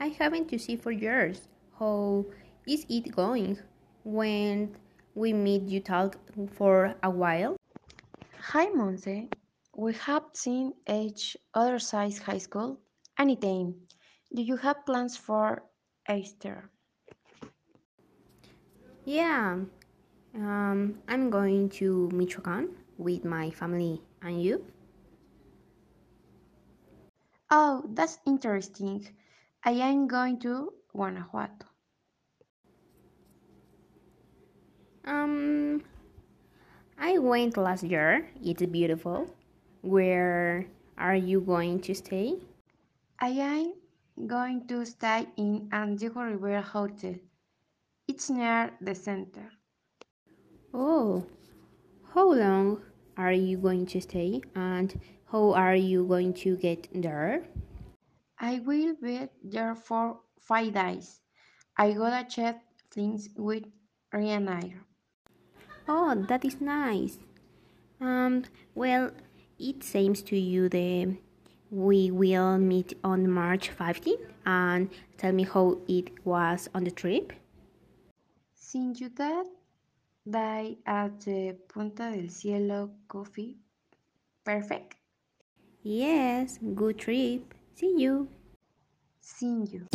I haven't to see for years. How is it going? When we meet you talk for a while? Hi, Monse. We have seen each other since high school. Anytime. Do you have plans for Easter? Yeah, um, I'm going to Michoacan with my family. And you? Oh, that's interesting. I am going to Guanajuato. Um, I went last year. It's beautiful. Where are you going to stay? I am going to stay in Antigua River Hotel. It's near the center. Oh, how long are you going to stay and how are you going to get there? I will be there for five days. I gotta check things with Ryanair. Oh, that is nice. Um, well, it seems to you that we will meet on March 15th and tell me how it was on the trip. Since you that day at the Punta del Cielo coffee, perfect. Yes, good trip. See you. See you.